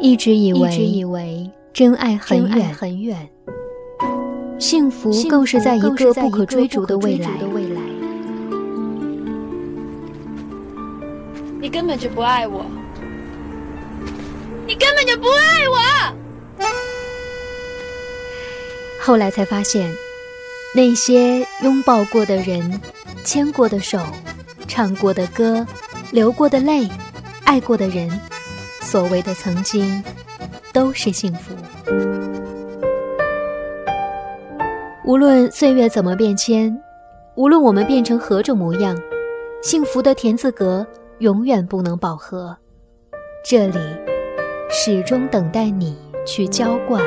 一直以为，一直以为真爱很远，很远，幸福更是在一个不可追逐的未来。逐的未来。你根本就不爱我，你根本就不爱我。后来才发现，那些拥抱过的人、牵过的手、唱过的歌、流过的泪、爱过的人，所谓的曾经，都是幸福。无论岁月怎么变迁，无论我们变成何种模样，幸福的田字格永远不能饱和。这里，始终等待你去浇灌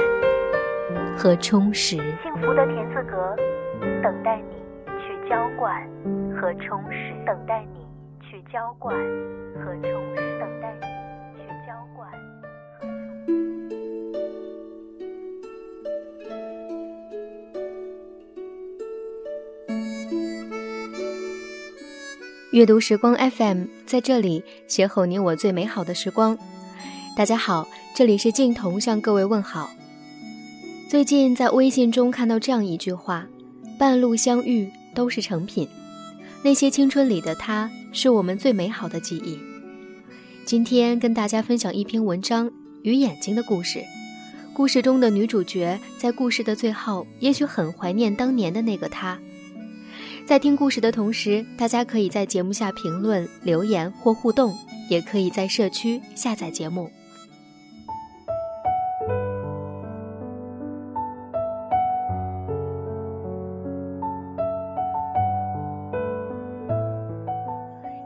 和充实。幸福的田字格，等待你去浇灌和充实，等待你去浇灌和充实，阅读时光 FM 在这里邂逅你我最美好的时光。大家好，这里是镜彤向各位问好。最近在微信中看到这样一句话：“半路相遇都是成品，那些青春里的他，是我们最美好的记忆。”今天跟大家分享一篇文章《与眼睛的故事》。故事中的女主角在故事的最后，也许很怀念当年的那个他。在听故事的同时，大家可以在节目下评论、留言或互动，也可以在社区下载节目。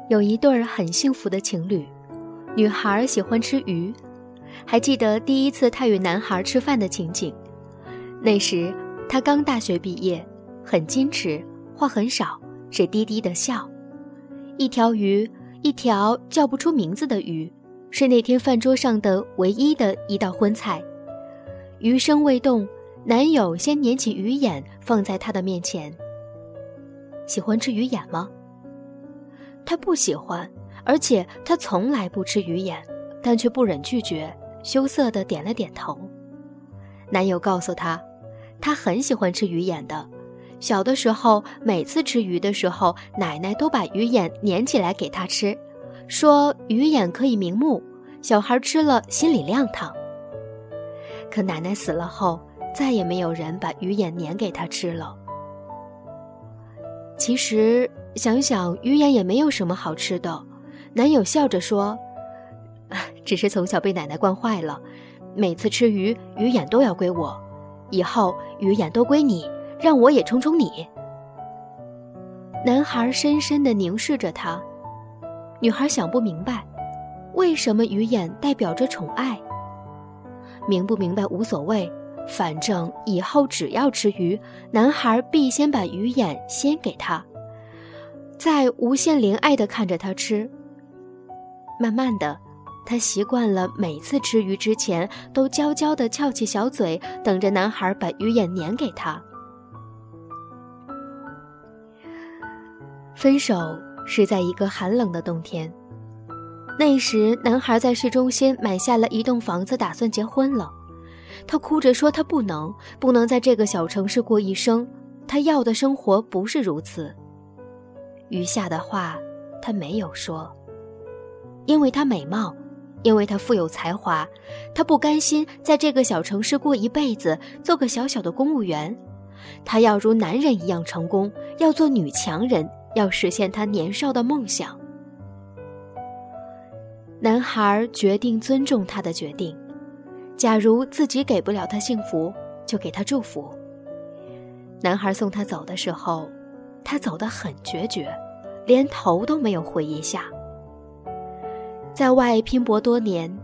有一对儿很幸福的情侣，女孩喜欢吃鱼，还记得第一次她与男孩吃饭的情景。那时她刚大学毕业，很矜持。话很少，只低低的笑。一条鱼，一条叫不出名字的鱼，是那天饭桌上的唯一的一道荤菜。鱼生未动，男友先捻起鱼眼放在她的面前。喜欢吃鱼眼吗？她不喜欢，而且她从来不吃鱼眼，但却不忍拒绝，羞涩的点了点头。男友告诉她，他很喜欢吃鱼眼的。小的时候，每次吃鱼的时候，奶奶都把鱼眼粘起来给他吃，说鱼眼可以明目，小孩吃了心里亮堂。可奶奶死了后，再也没有人把鱼眼粘给他吃了。其实想想，鱼眼也没有什么好吃的。男友笑着说：“ 只是从小被奶奶惯坏了，每次吃鱼，鱼眼都要归我，以后鱼眼都归你。”让我也宠宠你。男孩深深的凝视着她，女孩想不明白，为什么鱼眼代表着宠爱。明不明白无所谓，反正以后只要吃鱼，男孩必先把鱼眼先给她，再无限怜爱的看着她吃。慢慢的，她习惯了每次吃鱼之前都娇娇的翘起小嘴，等着男孩把鱼眼粘给他。分手是在一个寒冷的冬天。那时，男孩在市中心买下了一栋房子，打算结婚了。他哭着说：“他不能，不能在这个小城市过一生。他要的生活不是如此。”余下的话，他没有说，因为他美貌，因为他富有才华，他不甘心在这个小城市过一辈子，做个小小的公务员。他要如男人一样成功，要做女强人。要实现他年少的梦想。男孩决定尊重他的决定，假如自己给不了他幸福，就给他祝福。男孩送他走的时候，他走得很决绝，连头都没有回一下。在外拼搏多年，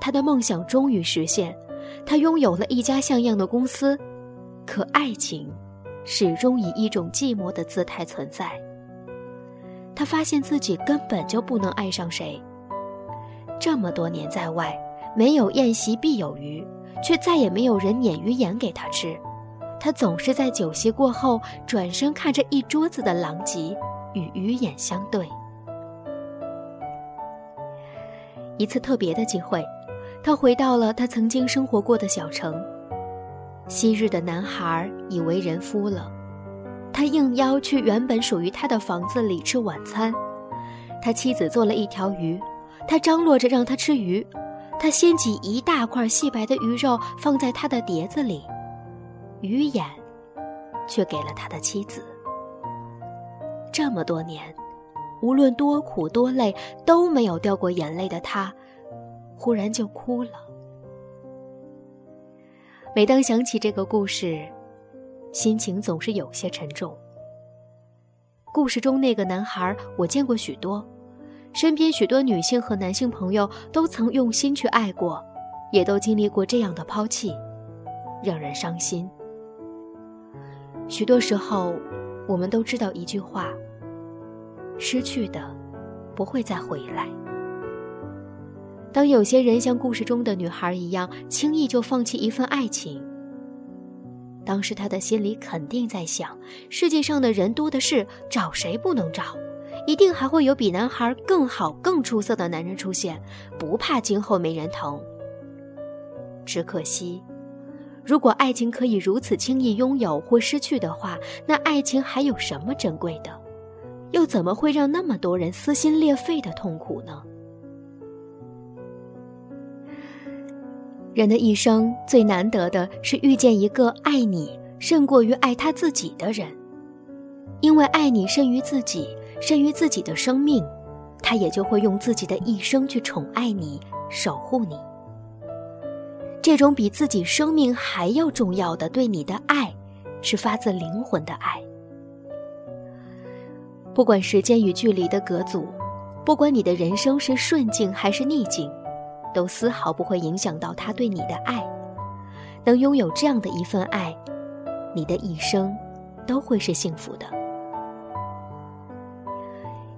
他的梦想终于实现，他拥有了一家像样的公司，可爱情始终以一种寂寞的姿态存在。他发现自己根本就不能爱上谁。这么多年在外，没有宴席必有鱼，却再也没有人捻鱼眼给他吃。他总是在酒席过后转身看着一桌子的狼藉，与鱼眼相对。一次特别的机会，他回到了他曾经生活过的小城。昔日的男孩已为人夫了，他应邀去原本属于他的房子里吃晚餐。他妻子做了一条鱼，他张罗着让他吃鱼。他掀起一大块细白的鱼肉放在他的碟子里，鱼眼却给了他的妻子。这么多年，无论多苦多累都没有掉过眼泪的他，忽然就哭了。每当想起这个故事，心情总是有些沉重。故事中那个男孩，我见过许多。身边许多女性和男性朋友都曾用心去爱过，也都经历过这样的抛弃，让人伤心。许多时候，我们都知道一句话：失去的不会再回来。当有些人像故事中的女孩一样，轻易就放弃一份爱情，当时他的心里肯定在想：世界上的人多的是，找谁不能找？一定还会有比男孩更好、更出色的男人出现，不怕今后没人疼。只可惜，如果爱情可以如此轻易拥有或失去的话，那爱情还有什么珍贵的？又怎么会让那么多人撕心裂肺的痛苦呢？人的一生最难得的是遇见一个爱你胜过于爱他自己的人，因为爱你胜于自己。甚于自己的生命，他也就会用自己的一生去宠爱你、守护你。这种比自己生命还要重要的对你的爱，是发自灵魂的爱。不管时间与距离的隔阻，不管你的人生是顺境还是逆境，都丝毫不会影响到他对你的爱。能拥有这样的一份爱，你的一生都会是幸福的。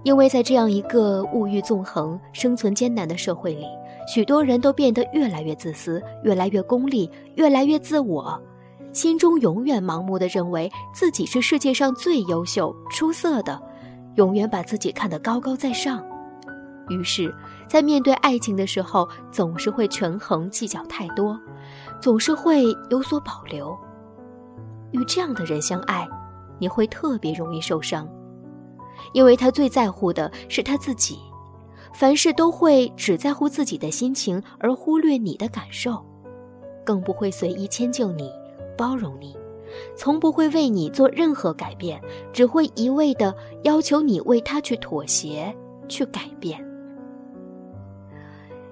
因为在这样一个物欲纵横、生存艰难的社会里，许多人都变得越来越自私、越来越功利、越来越自我，心中永远盲目的认为自己是世界上最优秀、出色的，永远把自己看得高高在上。于是，在面对爱情的时候，总是会权衡计较太多，总是会有所保留。与这样的人相爱，你会特别容易受伤。因为他最在乎的是他自己，凡事都会只在乎自己的心情，而忽略你的感受，更不会随意迁就你、包容你，从不会为你做任何改变，只会一味的要求你为他去妥协、去改变。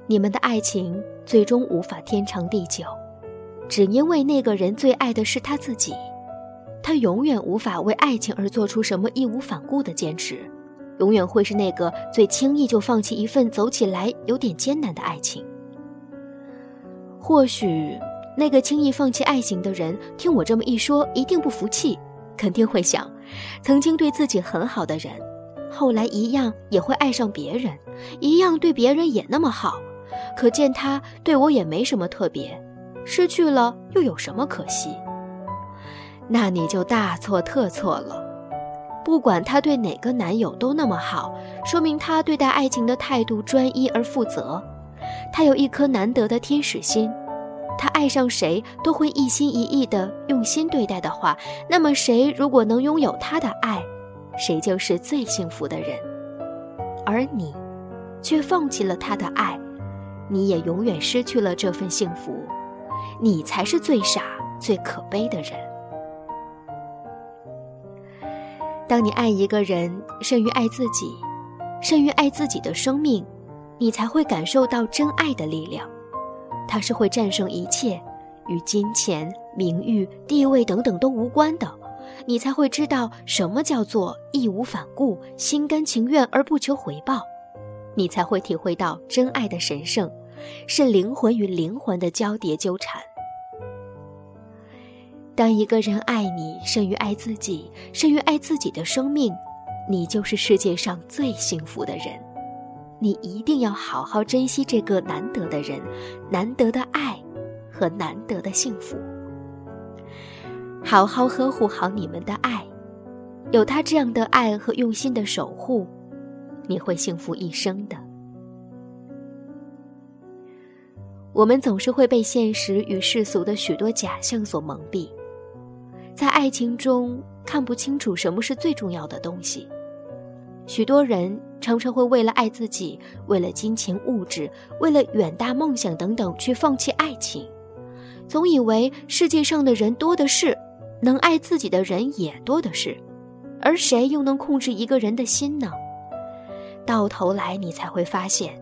你们的爱情最终无法天长地久，只因为那个人最爱的是他自己。他永远无法为爱情而做出什么义无反顾的坚持，永远会是那个最轻易就放弃一份走起来有点艰难的爱情。或许，那个轻易放弃爱情的人听我这么一说，一定不服气，肯定会想：曾经对自己很好的人，后来一样也会爱上别人，一样对别人也那么好，可见他对我也没什么特别，失去了又有什么可惜？那你就大错特错了。不管他对哪个男友都那么好，说明他对待爱情的态度专一而负责。他有一颗难得的天使心，他爱上谁都会一心一意的用心对待的话，那么谁如果能拥有他的爱，谁就是最幸福的人。而你，却放弃了他的爱，你也永远失去了这份幸福。你才是最傻、最可悲的人。当你爱一个人胜于爱自己，胜于爱自己的生命，你才会感受到真爱的力量。它是会战胜一切，与金钱、名誉、地位等等都无关的。你才会知道什么叫做义无反顾、心甘情愿而不求回报。你才会体会到真爱的神圣，是灵魂与灵魂的交叠纠缠。当一个人爱你胜于爱自己，胜于爱自己的生命，你就是世界上最幸福的人。你一定要好好珍惜这个难得的人、难得的爱和难得的幸福。好好呵护好你们的爱，有他这样的爱和用心的守护，你会幸福一生的。我们总是会被现实与世俗的许多假象所蒙蔽，在爱情中看不清楚什么是最重要的东西。许多人常常会为了爱自己，为了金钱物质，为了远大梦想等等，去放弃爱情，总以为世界上的人多的是，能爱自己的人也多的是，而谁又能控制一个人的心呢？到头来，你才会发现，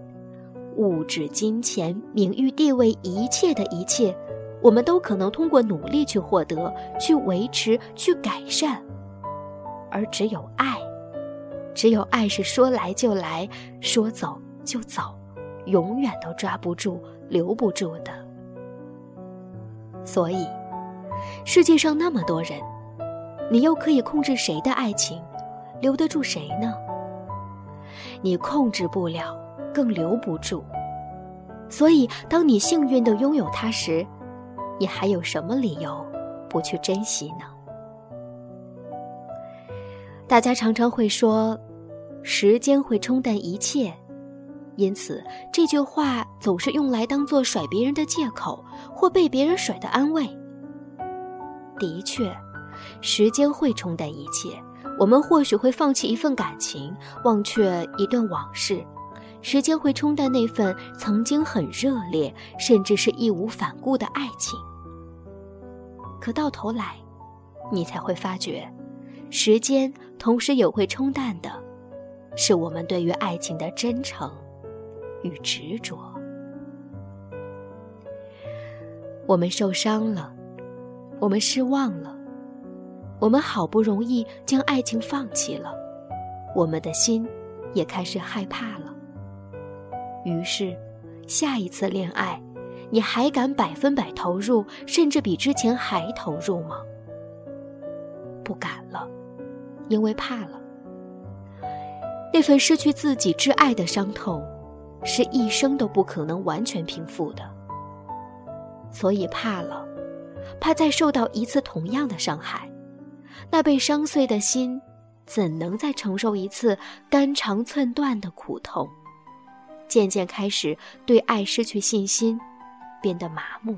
物质、金钱、名誉、地位，一切的一切，我们都可能通过努力去获得、去维持、去改善，而只有爱。只有爱是说来就来，说走就走，永远都抓不住、留不住的。所以，世界上那么多人，你又可以控制谁的爱情，留得住谁呢？你控制不了，更留不住。所以，当你幸运的拥有它时，你还有什么理由不去珍惜呢？大家常常会说，时间会冲淡一切，因此这句话总是用来当做甩别人的借口或被别人甩的安慰。的确，时间会冲淡一切，我们或许会放弃一份感情，忘却一段往事，时间会冲淡那份曾经很热烈，甚至是义无反顾的爱情。可到头来，你才会发觉。时间同时也会冲淡的，是我们对于爱情的真诚与执着。我们受伤了，我们失望了，我们好不容易将爱情放弃了，我们的心也开始害怕了。于是，下一次恋爱，你还敢百分百投入，甚至比之前还投入吗？不敢了。因为怕了，那份失去自己挚爱的伤痛，是一生都不可能完全平复的。所以怕了，怕再受到一次同样的伤害，那被伤碎的心，怎能再承受一次肝肠寸断的苦痛？渐渐开始对爱失去信心，变得麻木。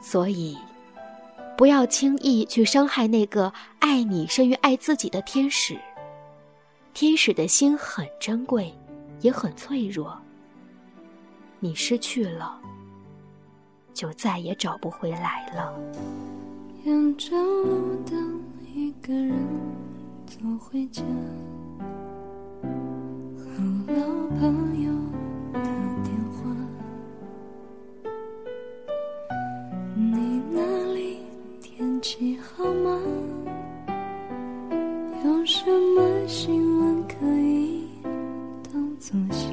所以。不要轻易去伤害那个爱你胜于爱自己的天使。天使的心很珍贵，也很脆弱。你失去了，就再也找不回来了。沿着路灯一个人走回家。和老朋友打电话。你那里天气好吗？有什么新闻可以当作笑